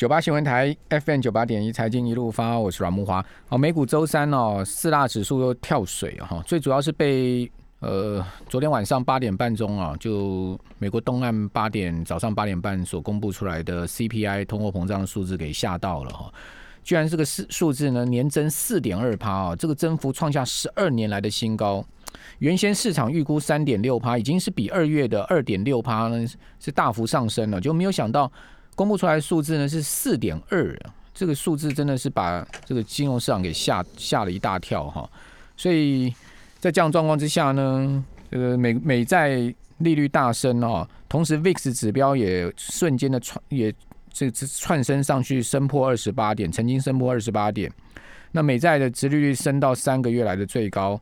九八新闻台 FM 九八点一财经一路发，我是阮木华。好，美股周三哦，四大指数又跳水哈，最主要是被呃昨天晚上八点半钟啊，就美国东岸八点早上八点半所公布出来的 CPI 通货膨胀数字给吓到了哈，居然这个数数字呢年增四点二趴啊，这个增幅创下十二年来的新高。原先市场预估三点六趴，已经是比二月的二点六趴呢是大幅上升了，就没有想到。公布出来的数字呢是四点二，这个数字真的是把这个金融市场给吓吓了一大跳哈。所以在这样状况之下呢，这个美美债利率大升哦，同时 VIX 指标也瞬间的窜也这窜升上去，升破二十八点，曾经升破二十八点。那美债的殖利率升到三个月来的最高，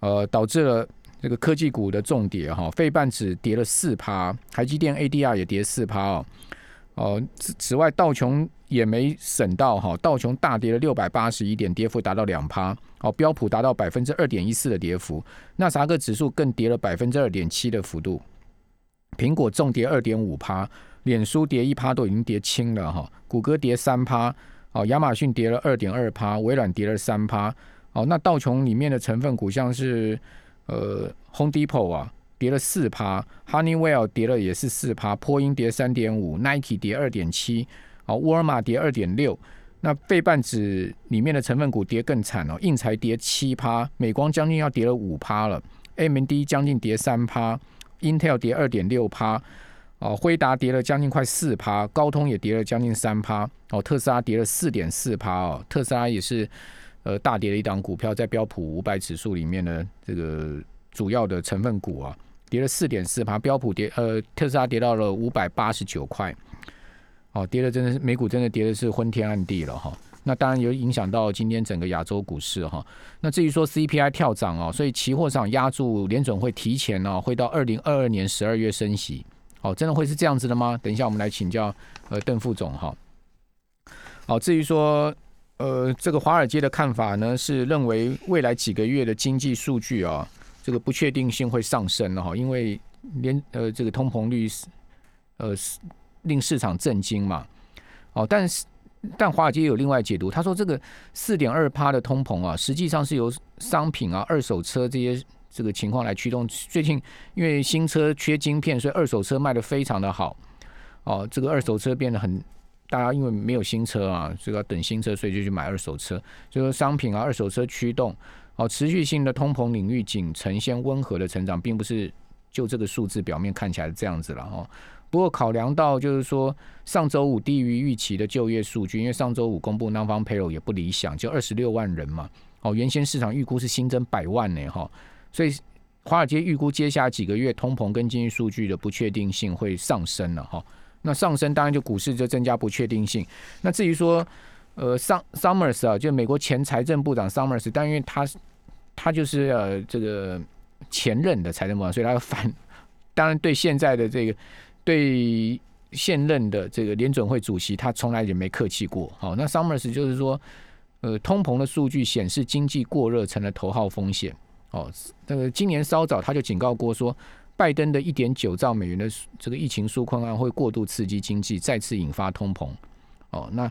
呃，导致了这个科技股的重跌哈，费半指跌了四趴，台积电 ADR 也跌四趴哦。哦，此此外，道琼也没省到哈，道琼大跌了六百八十一点，跌幅达到两趴。哦，标普达到百分之二点一四的跌幅，纳萨克指数更跌了百分之二点七的幅度。苹果重跌二点五趴，脸书跌一趴都已经跌轻了哈。谷歌跌三趴，哦，亚马逊跌了二点二趴，微软跌了三趴。哦，那道琼里面的成分股像是呃，Home Depot 啊。跌了四趴，Honeywell 跌了也是四趴，波音跌三点五，Nike 跌二点七，哦，沃尔玛跌二点六。那费半指里面的成分股跌更惨哦，印材跌七趴，美光将近要跌了五趴了，AMD 将近跌三趴，Intel 跌二点六趴，哦，辉达跌了将近快四趴，高通也跌了将近三趴，哦，特斯拉跌了四点四趴哦，特斯拉也是呃大跌的一档股票，在标普五百指数里面的这个主要的成分股啊。跌了四点四趴，标普跌呃，特斯拉跌到了五百八十九块，哦，跌的真的是美股真的跌的是昏天暗地了哈。那当然有影响到今天整个亚洲股市哈。那至于说 CPI 跳涨哦，所以期货上压住联总会提前哦，会到二零二二年十二月升息，哦，真的会是这样子的吗？等一下我们来请教呃邓副总哈。好，至于说呃这个华尔街的看法呢，是认为未来几个月的经济数据啊。这个不确定性会上升了哈，因为连呃这个通膨率是呃令市场震惊嘛，哦，但是但华尔街有另外解读，他说这个四点二趴的通膨啊，实际上是由商品啊、二手车这些这个情况来驱动。最近因为新车缺晶片，所以二手车卖的非常的好，哦，这个二手车变得很大家因为没有新车啊，这个等新车，所以就去买二手车，就说商品啊、二手车驱动。哦，持续性的通膨领域仅呈现温和的成长，并不是就这个数字表面看起来这样子了哦。不过考量到就是说上周五低于预期的就业数据，因为上周五公布 non farm payroll 也不理想，就二十六万人嘛。哦，原先市场预估是新增百万呢哈，所以华尔街预估接下来几个月通膨跟经济数据的不确定性会上升了哈。那上升当然就股市就增加不确定性。那至于说呃桑 Summers 啊，就美国前财政部长 Summers，但因为他他就是呃这个前任的财政部长，所以他反当然对现在的这个对现任的这个联准会主席，他从来也没客气过。好，那 Summers 就是说，呃，通膨的数据显示经济过热成了头号风险。哦，那个今年稍早他就警告过说，拜登的一点九兆美元的这个疫情纾困案会过度刺激经济，再次引发通膨。哦，那。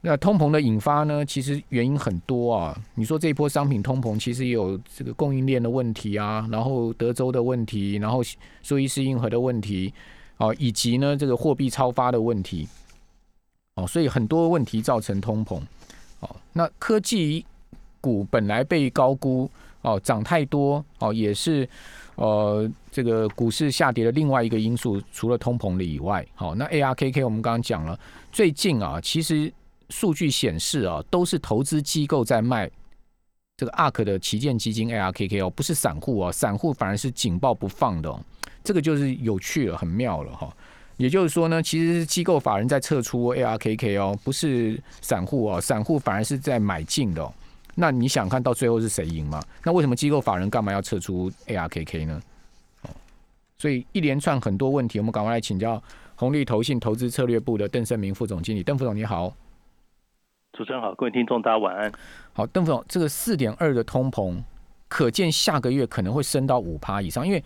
那通膨的引发呢？其实原因很多啊。你说这一波商品通膨，其实也有这个供应链的问题啊，然后德州的问题，然后苏伊士运河的问题，哦，以及呢这个货币超发的问题，哦，所以很多问题造成通膨。哦，那科技股本来被高估，哦，涨太多，哦，也是呃这个股市下跌的另外一个因素，除了通膨的以外，好，那 ARKK 我们刚刚讲了，最近啊，其实。数据显示啊，都是投资机构在卖这个 ARK 的旗舰基金 ARKK 哦，不是散户哦，散户反而是紧抱不放的，哦这个就是有趣了，很妙了哈。也就是说呢，其实是机构法人在撤出 ARKK 哦，不是散户哦，散户反而是在买进的。那你想看到最后是谁赢吗？那为什么机构法人干嘛要撤出 ARKK 呢？所以一连串很多问题，我们赶快来请教红利投信投资策略部的邓胜明副总经理，邓副总你好。主持人好，各位听众大家晚安。好，邓总，这个四点二的通膨，可见下个月可能会升到五趴以上，因为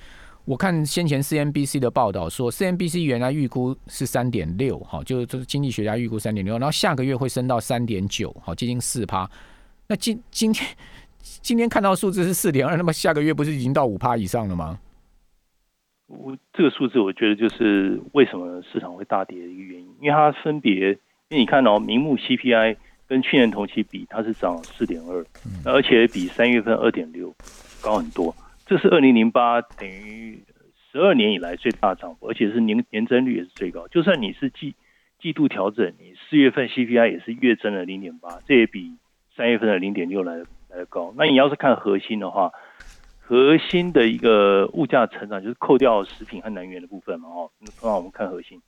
我看先前 CNBC 的报道说，CNBC 原来预估是三点六，哈，就是就是经济学家预估三点六，然后下个月会升到三点九，好，接近四趴。那今今天今天看到数字是四点二，那么下个月不是已经到五趴以上了吗？我这个数字，我觉得就是为什么市场会大跌的一个原因，因为它分别，因为你看哦明目 CPI 跟去年同期比，它是涨四点二，而且比三月份二点六高很多。这是二零零八等于十二年以来最大涨幅，而且是年年增率也是最高。就算你是季季度调整，你四月份 CPI 也是月增了零点八，这也比三月份的零点六来来的高。那你要是看核心的话，核心的一个物价成长就是扣掉食品和能源的部分嘛，哦，通常我们看核心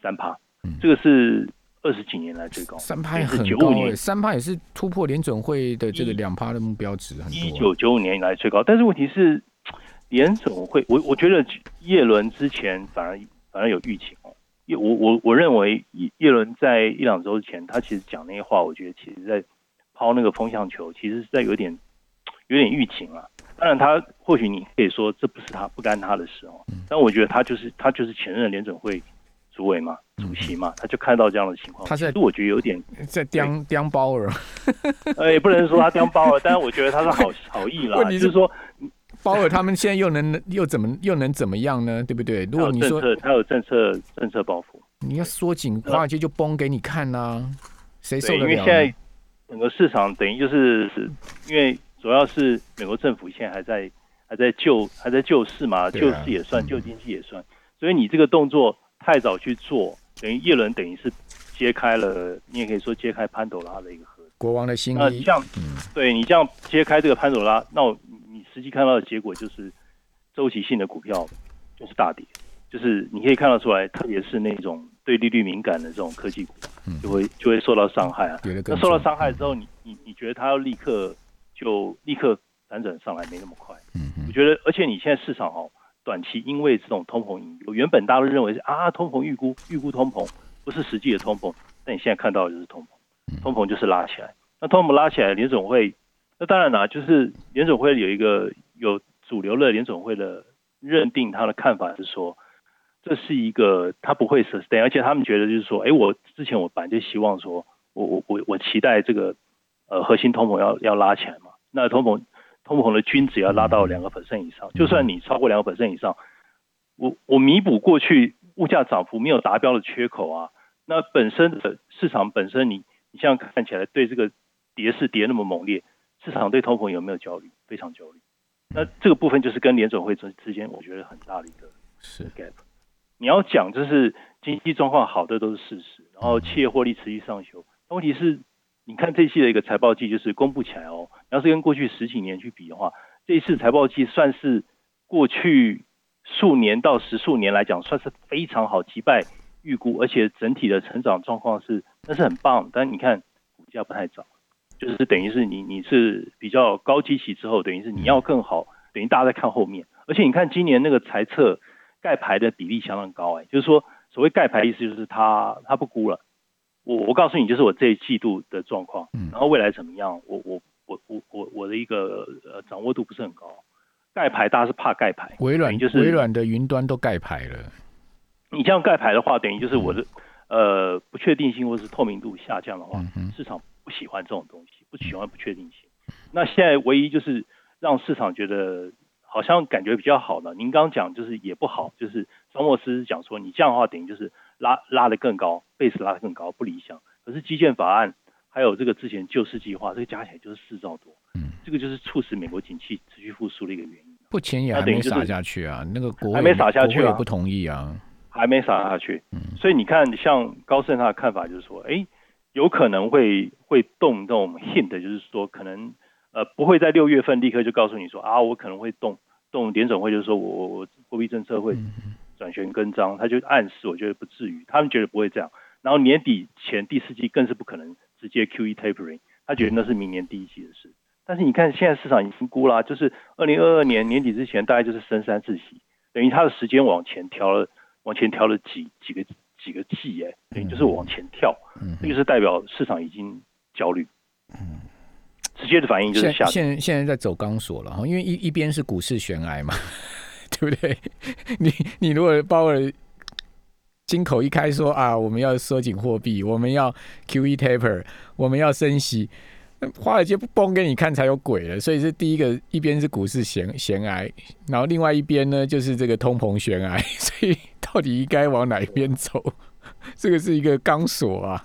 三趴，这个是二十几年来最高，三趴也很高诶，三趴也是突破联准会的这个两趴的目标值很多。一九九五年以来最高，但是问题是联总会，我我觉得叶伦之前反而反而有预警哦，叶我我我认为叶叶伦在一两周前，他其实讲那些话，我觉得其实在抛那个风向球，其实是在有点有点预警了。当然，他或许你可以说这不是他不干他的事哦，但我觉得他就是他就是前任联准会主委嘛，主席嘛，他就看到这样的情况。他是我觉得有点在刁刁包尔，呃，也不能说他刁包尔，但是我觉得他是好 好意啦。是说包尔他们现在又能又怎么又能怎么样呢？对不对？如果你说他有政策政策包袱，你要缩紧华尔街就崩给你看呐，谁受得了？因为现在整个市场等于就是因为。主要是美国政府现在还在还在救还在救市嘛，救市也算，救经济也算。所以你这个动作太早去做，等于叶伦等于是揭开了，你也可以说揭开潘朵拉的一个盒。国王的心意。这样，对你这样揭开这个潘朵拉，那你实际看到的结果就是周期性的股票就是大跌，就是你可以看得出来，特别是那种对利率敏感的这种科技股，就会就会受到伤害啊。那受到伤害之后，你你你觉得它要立刻？就立刻反转上来没那么快，嗯嗯，我觉得，而且你现在市场哦，短期因为这种通膨原本大家都认为是啊通膨预估预估通膨不是实际的通膨，但你现在看到的就是通膨，通膨就是拉起来，那通膨拉起来，联总会那当然啦，就是联总会有一个有主流的联总会的认定，他的看法是说这是一个他不会 sustain，而且他们觉得就是说，哎，我之前我本来就希望说我我我我期待这个呃核心通膨要要拉起来嘛。那通膨通膨的均值要拉到两个 percent 以上，就算你超过两个 percent 以上，我我弥补过去物价涨幅没有达标的缺口啊，那本身的市场本身你你现在看起来对这个跌势跌那么猛烈，市场对通膨有没有焦虑？非常焦虑。那这个部分就是跟联准会之之间，我觉得很大的一个是 gap。你要讲就是经济状况好的都是事实，然后企业获利持续上修，问题是。你看这一期的一个财报季就是公布起来哦，要是跟过去十几年去比的话，这一次财报季算是过去数年到十数年来讲算是非常好，击败预估，而且整体的成长状况是那是很棒。但你看股价不太涨，就是等于是你你是比较高基期之后，等于是你要更好，等于大家在看后面。而且你看今年那个财测盖牌的比例相当高哎，就是说所谓盖牌意思就是它它不估了。我我告诉你，就是我这一季度的状况，然后未来怎么样？我我我我我我的一个呃掌握度不是很高，盖牌大家是怕盖牌，微软就是微软的云端都盖牌了。你这样盖牌的话，等于就是我的呃不确定性或是透明度下降的话，市场不喜欢这种东西，不喜欢不确定性。那现在唯一就是让市场觉得好像感觉比较好的，您刚刚讲就是也不好，就是张莫斯讲说你这样的话等于就是。拉拉得更高，贝斯拉得更高，不理想。可是基建法案还有这个之前救市计划，这个加起来就是四兆多。嗯，这个就是促使美国景气持续复苏的一个原因。不钱也还没撒下去啊，那个国还没撒下去啊，不同意啊，还没撒下去。嗯，所以你看，像高盛他的看法就是说，哎，有可能会会动这种 hint，就是说可能呃不会在六月份立刻就告诉你说啊，我可能会动动联总会，就是说我我货币政策会。转旋跟张，他就暗示，我觉得不至于，他们觉得不会这样。然后年底前第四季更是不可能直接 QE tapering，他觉得那是明年第一季的事。但是你看现在市场已经估了，就是二零二二年年底之前大概就是升三次息，等于他的时间往前调了，往前调了几几个几个季，哎，等于就是往前跳，这就是代表市场已经焦虑。嗯，直接的反应就是下。现现在在走钢索了哈，因为一一边是股市悬崖嘛。对不对？你你如果鲍尔金口一开说啊，我们要收紧货币，我们要 Q E taper，我们要升息，华尔街不崩给你看才有鬼了。所以是第一个，一边是股市悬悬崖，然后另外一边呢就是这个通膨悬崖，所以到底应该往哪一边走？这个是一个钢索啊。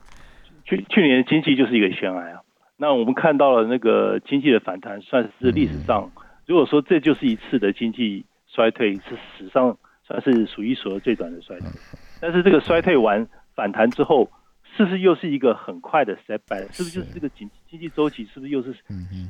去去年的经济就是一个悬崖啊。那我们看到了那个经济的反弹，算是历史上，如果说这就是一次的经济衰退，是史上算是数一数二最短的衰退。但是这个衰退完反弹之后，是不是又是一个很快的 step back？是不是就是这个经经济周期是不是又是史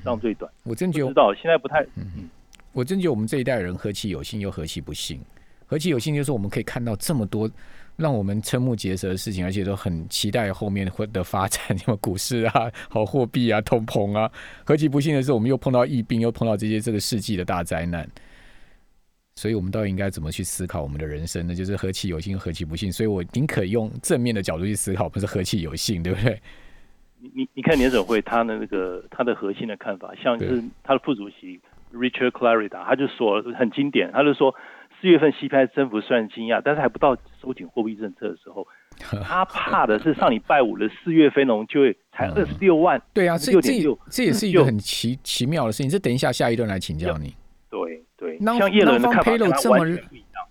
上最短？我真觉得知道，现在不太。嗯我真觉得我们这一代人何其有幸，又何其不幸。何其有幸，就是我们可以看到这么多。让我们瞠目结舌的事情，而且都很期待后面会的发展，什么股市啊、好货币啊、通膨啊。何其不幸的是，我们又碰到疫病，又碰到这些这个世纪的大灾难。所以，我们到底应该怎么去思考我们的人生呢？就是何其有幸，何其不幸。所以我宁可用正面的角度去思考，不是何其有幸，对不对？你你你看年总会他的那个他的核心的看法，像是他的副主席 Richard Clarida，他就说很经典，他就说。四月份 CPI 增幅虽然惊讶，但是还不到收紧货币政策的时候。他怕的是上礼拜五的四月非农就会才二十六万，对啊，这这这也是一个很奇奇妙的事情。这等一下下一段来请教你。对对，像叶伦的看法这么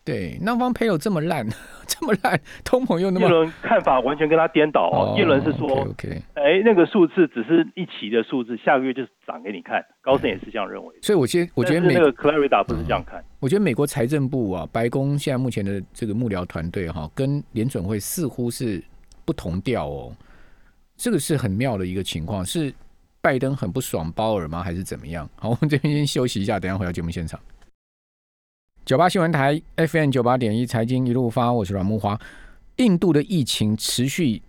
对，南方 payroll 这么烂，这么烂，通膨又那么……叶伦看法完全跟他颠倒哦。叶伦是说，哎，那个数字只是一期的数字，下个月就涨给你看。高盛也是这样认为。所以，我觉我觉得美那个 Clarida 不是这样看。我觉得美国财政部啊，白宫现在目前的这个幕僚团队哈，跟联准会似乎是不同调哦。这个是很妙的一个情况，是拜登很不爽鲍尔吗？还是怎么样？好，我们这边先休息一下，等下回到节目现场。九八新闻台 FM 九八点一财经一路发，我是阮木华。印度的疫情持续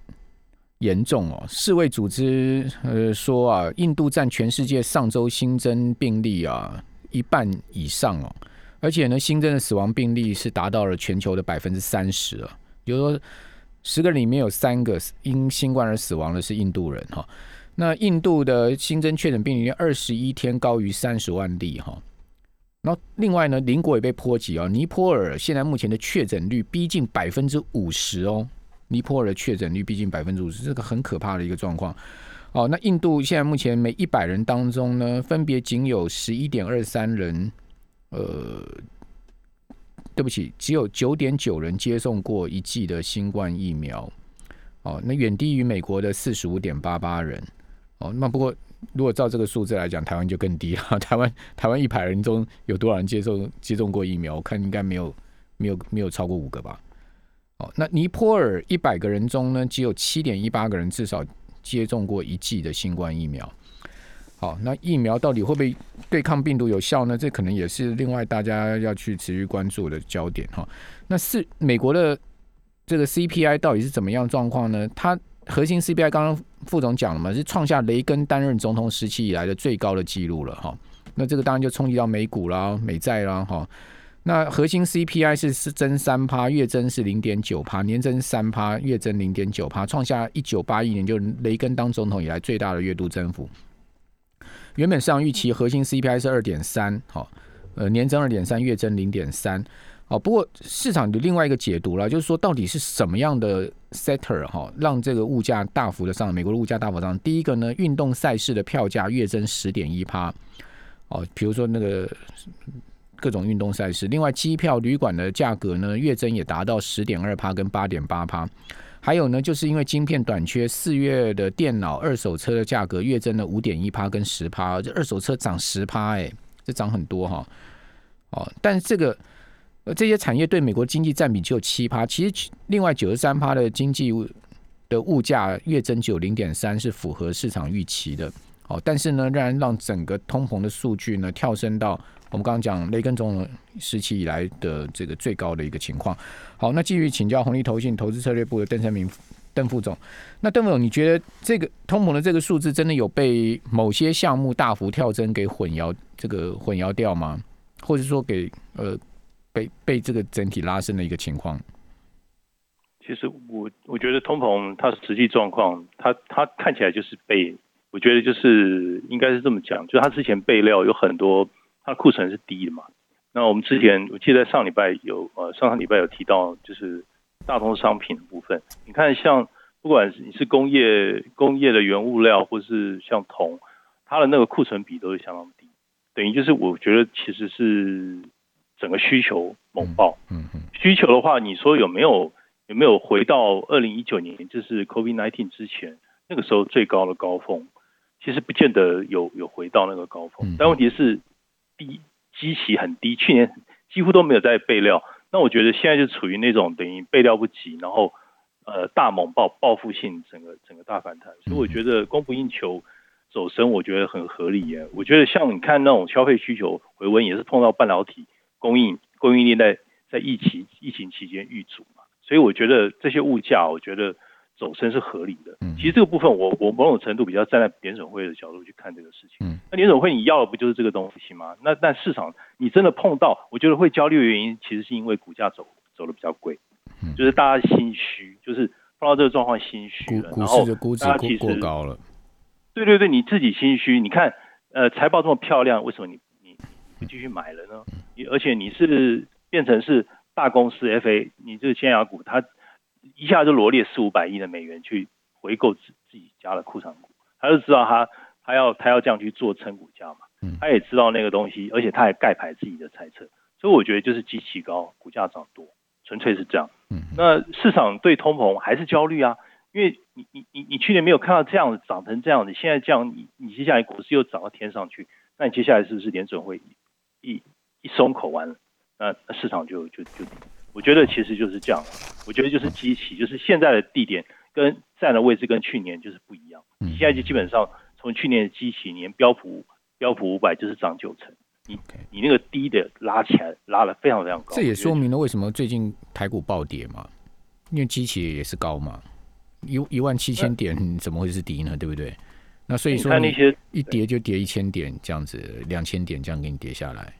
严重哦，世卫组织呃说啊，印度占全世界上周新增病例啊一半以上哦，而且呢，新增的死亡病例是达到了全球的百分之三十啊，比如说十个里面有三个因新冠而死亡的是印度人哈。那印度的新增确诊病例二十一天高于三十万例哈。然后另外呢，邻国也被波及啊。尼泊尔现在目前的确诊率逼近百分之五十哦，尼泊尔的确诊率逼近百分之五十，这个很可怕的一个状况。哦，那印度现在目前每一百人当中呢，分别仅有十一点二三人，呃，对不起，只有九点九人接种过一剂的新冠疫苗。哦，那远低于美国的四十五点八八人。哦，那不过。如果照这个数字来讲，台湾就更低了。台湾台湾一百人中有多少人接种接种过疫苗？我看应该没有没有没有超过五个吧。哦，那尼泊尔一百个人中呢，只有七点一八个人至少接种过一剂的新冠疫苗。好，那疫苗到底会不会对抗病毒有效呢？这可能也是另外大家要去持续关注的焦点哈。那是美国的这个 CPI 到底是怎么样状况呢？它核心 CPI 刚刚副总讲了嘛，是创下雷根担任总统时期以来的最高的纪录了哈。那这个当然就冲击到美股啦、美债啦哈。那核心 CPI 是是增三趴，月增是零点九趴，年增三趴，月增零点九趴，创下一九八一年就雷根当总统以来最大的月度增幅。原本市场预期核心 CPI 是二点三，好，呃，年增二点三，月增零点三。哦，不过市场的另外一个解读了，就是说到底是什么样的 setter 哈，让这个物价大幅的上，美国的物价大幅上。第一个呢，运动赛事的票价月增十点一趴，哦，比如说那个各种运动赛事。另外，机票、旅馆的价格呢，月增也达到十点二趴跟八点八趴。还有呢，就是因为晶片短缺，四月的电脑二手车的价格月增了五点一趴跟十趴，这二手车涨十趴，哎，这涨很多哈。哦，但这个。而这些产业对美国经济占比只有七趴，其实另外九十三趴的经济的物价月增只有零点三，是符合市场预期的。好，但是呢，仍然让整个通膨的数据呢跳升到我们刚刚讲雷根总统时期以来的这个最高的一个情况。好，那继续请教红利投信投资策略部的邓成明邓副总。那邓副总，你觉得这个通膨的这个数字真的有被某些项目大幅跳增给混淆这个混淆掉吗？或者说给呃？被被这个整体拉升的一个情况，其实我我觉得通膨它实际状况，它它看起来就是被，我觉得就是应该是这么讲，就它之前备料有很多，它的库存是低的嘛，那我们之前我记得上礼拜有呃上上礼拜有提到，就是大宗商品的部分，你看像不管是你是工业工业的原物料，或是像铜，它的那个库存比都是相当低，等于就是我觉得其实是整个需求猛爆。嗯嗯，需求的话，你说有没有有没有回到二零一九年，就是 COVID nineteen 之前那个时候最高的高峰？其实不见得有有回到那个高峰，但问题是低基期很低，去年几乎都没有在备料。那我觉得现在就处于那种等于备料不及，然后呃大猛爆报复性整个整个大反弹，所以我觉得供不应求走升，我觉得很合理耶。我觉得像你看那种消费需求回温，也是碰到半导体供应供应链在在疫情疫情期间遇阻嘛，所以我觉得这些物价，我觉得。走升是合理的，其实这个部分我我某种程度比较站在联总会的角度去看这个事情。嗯那联总会你要的不就是这个东西吗？那但市场你真的碰到，我觉得会焦虑的原因，其实是因为股价走走的比较贵，就是大家心虚，就是碰到这个状况心虚了，然后估值过高了。对对对，你自己心虚，你看呃财报这么漂亮，为什么你你不继续买了呢？你而且你是变成是大公司 FA，你这个尖牙股它。一下就罗列四五百亿的美元去回购自自己家的库藏股，他就知道他他要他要这样去做撑股价嘛，他也知道那个东西，而且他还盖牌自己的猜测，所以我觉得就是机器高，股价涨多，纯粹是这样。那市场对通膨还是焦虑啊，因为你你你你去年没有看到这样涨成这样子，现在这样你你接下来股市又涨到天上去，那你接下来是不是联准会一一松口完了，那市场就就就。我觉得其实就是这样，我觉得就是机器，就是现在的地点跟站的位置跟去年就是不一样。你现在就基本上从去年的机器年标普标普五百就是涨九成，你你那个低的拉起来拉的非常非常高。这也说明了为什么最近台股暴跌嘛，因为机器也是高嘛，一一万七千点怎么会是低呢？对不对？那所以说那些一跌就跌一千点这样子，两千点这样给你跌下来。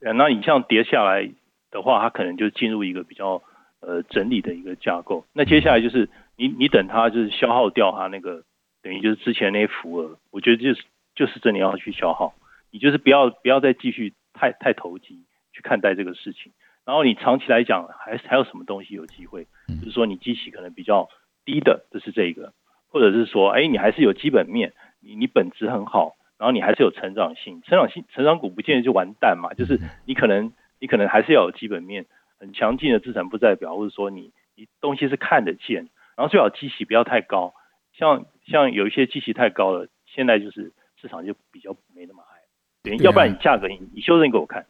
对，那你像跌下来。的话，它可能就进入一个比较呃整理的一个架构。那接下来就是你你等它就是消耗掉它那个等于就是之前那些浮额，我觉得就是就是真的要去消耗。你就是不要不要再继续太太投机去看待这个事情。然后你长期来讲，还还有什么东西有机会？就是说你机器可能比较低的，这是这个，或者是说，哎，你还是有基本面，你你本质很好，然后你还是有成长性，成长性成长股不见得就完蛋嘛，就是你可能。你可能还是要有基本面很强劲的资产，负债表或者说你你东西是看得见，然后最好机器不要太高，像像有一些机器太高了，现在就是市场就比较没那么嗨，对，要不然你价格你你修正给我看。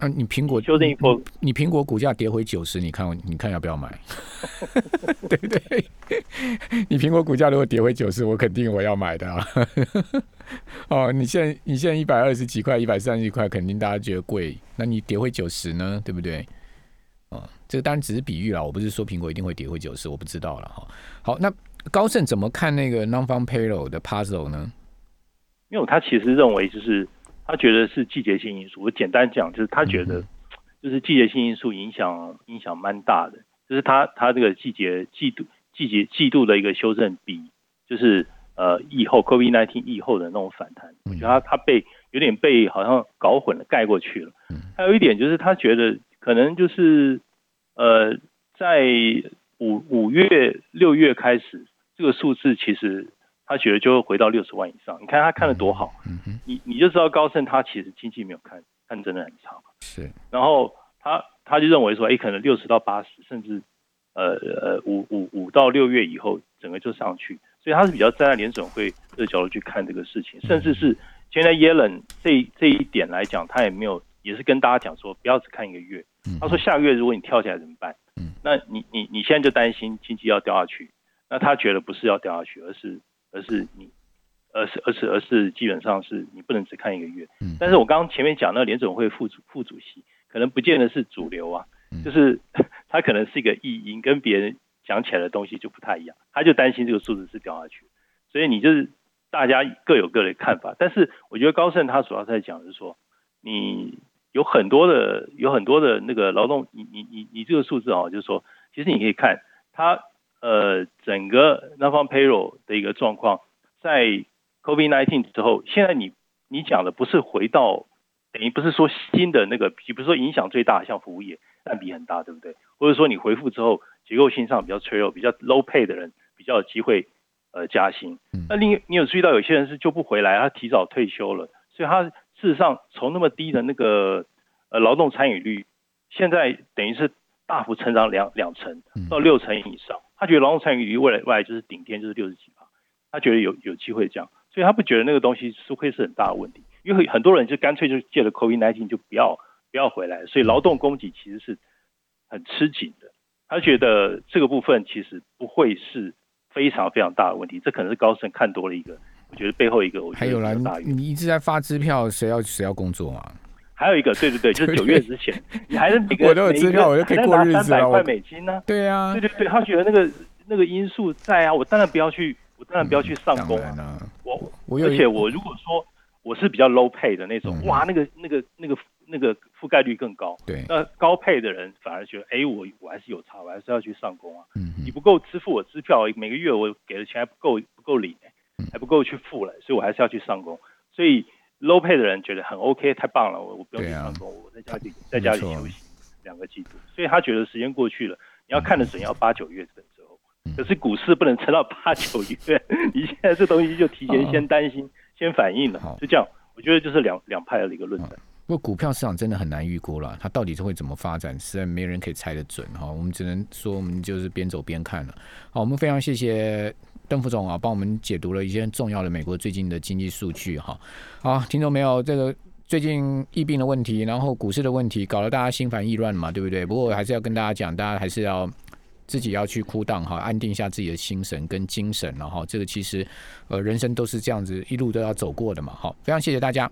啊，你苹果修正一波，你苹果股价跌回九十，你看你看要不要买？对不对？你苹果股价如果跌回九十，我肯定我要买的啊。哦，你现在你现在一百二十几块，一百三十几块，肯定大家觉得贵。那你跌回九十呢？对不对？哦，这个当然只是比喻啦，我不是说苹果一定会跌回九十，我不知道了哈。好，那高盛怎么看那个 non-farm payroll 的 puzzle 呢？因为他其实认为就是。他觉得是季节性因素。我简单讲，就是他觉得就是季节性因素影响影响蛮大的。就是他他这个季节季度季节季度的一个修正比，就是呃疫后 COVID-19 疫后的那种反弹，我觉得他他被有点被好像搞混了盖过去了。还有一点就是他觉得可能就是呃在五五月六月开始，这个数字其实。他觉得就会回到六十万以上，你看他看的多好，你你就知道高盛他其实经济没有看看真的很差嘛。是，然后他他就认为说，哎，可能六十到八十，甚至呃呃五五五到六月以后，整个就上去，所以他是比较站在联准会的角度去看这个事情，甚至是现在耶伦这这一点来讲，他也没有也是跟大家讲说，不要只看一个月，他说下个月如果你跳起来怎么办？嗯，那你你你现在就担心经济要掉下去，那他觉得不是要掉下去，而是。而是你，而是而是而是基本上是你不能只看一个月。嗯。但是我刚刚前面讲那个联总会副主副主席，可能不见得是主流啊，就是 他可能是一个意淫，跟别人讲起来的东西就不太一样。他就担心这个数字是掉下去，所以你就是大家各有各的看法。但是我觉得高盛他主要在讲是说，你有很多的有很多的那个劳动，你你你你这个数字啊，就是说，其实你可以看他。呃，整个南方 payroll 的一个状况，在 COVID nineteen 之后，现在你你讲的不是回到等于不是说新的那个，比如说影响最大，像服务业占比很大，对不对？或者说你回复之后结构性上比较脆弱、比较 low pay 的人，比较有机会呃加薪。那另你有注意到有些人是就不回来，他提早退休了，所以他事实上从那么低的那个呃劳动参与率，现在等于是大幅成长两两成到六成以上。他觉得劳动参与率未来未来就是顶天就是六十几趴，他觉得有有机会这样，所以他不觉得那个东西是会是很大的问题。因为很多人就干脆就借了 COVID-19 就不要不要回来，所以劳动供给其实是很吃紧的。他觉得这个部分其实不会是非常非常大的问题，这可能是高盛看多了一个，我觉得背后一个我觉得还有啦，你一直在发支票，谁要谁要工作啊？还有一个，对对对，就是九月之前，你还是每个 我都有支票，我就可以过日子了。三百块美金呢？对啊，对对对，他觉得那个那个因素在啊，我当然不要去，我当然不要去上工啊。我而且我如果说。我是比较 low pay 的那种，哇，那个那个那个那个覆盖率更高。对，那高配的人反而觉得，哎，我我还是有差，我还是要去上工啊。嗯你不够支付我支票，每个月我给的钱还不够不够领，还不够去付了，所以我还是要去上工。所以 low pay 的人觉得很 OK，太棒了，我我不用去上工，我在家里在家里休息两个季度。所以他觉得时间过去了，你要看的准要八九月份之后。可是股市不能撑到八九月，你现在这东西就提前先担心。先反应了，就这样，我觉得就是两两派的一个论战。不过股票市场真的很难预估了，它到底是会怎么发展，实在没人可以猜得准哈。我们只能说，我们就是边走边看了。好，我们非常谢谢邓副总啊，帮我们解读了一些重要的美国最近的经济数据哈。好，听众没有这个最近疫病的问题，然后股市的问题，搞得大家心烦意乱嘛，对不对？不过还是要跟大家讲，大家还是要。自己要去哭荡哈，安定一下自己的心神跟精神，然后这个其实，呃，人生都是这样子一路都要走过的嘛。好，非常谢谢大家。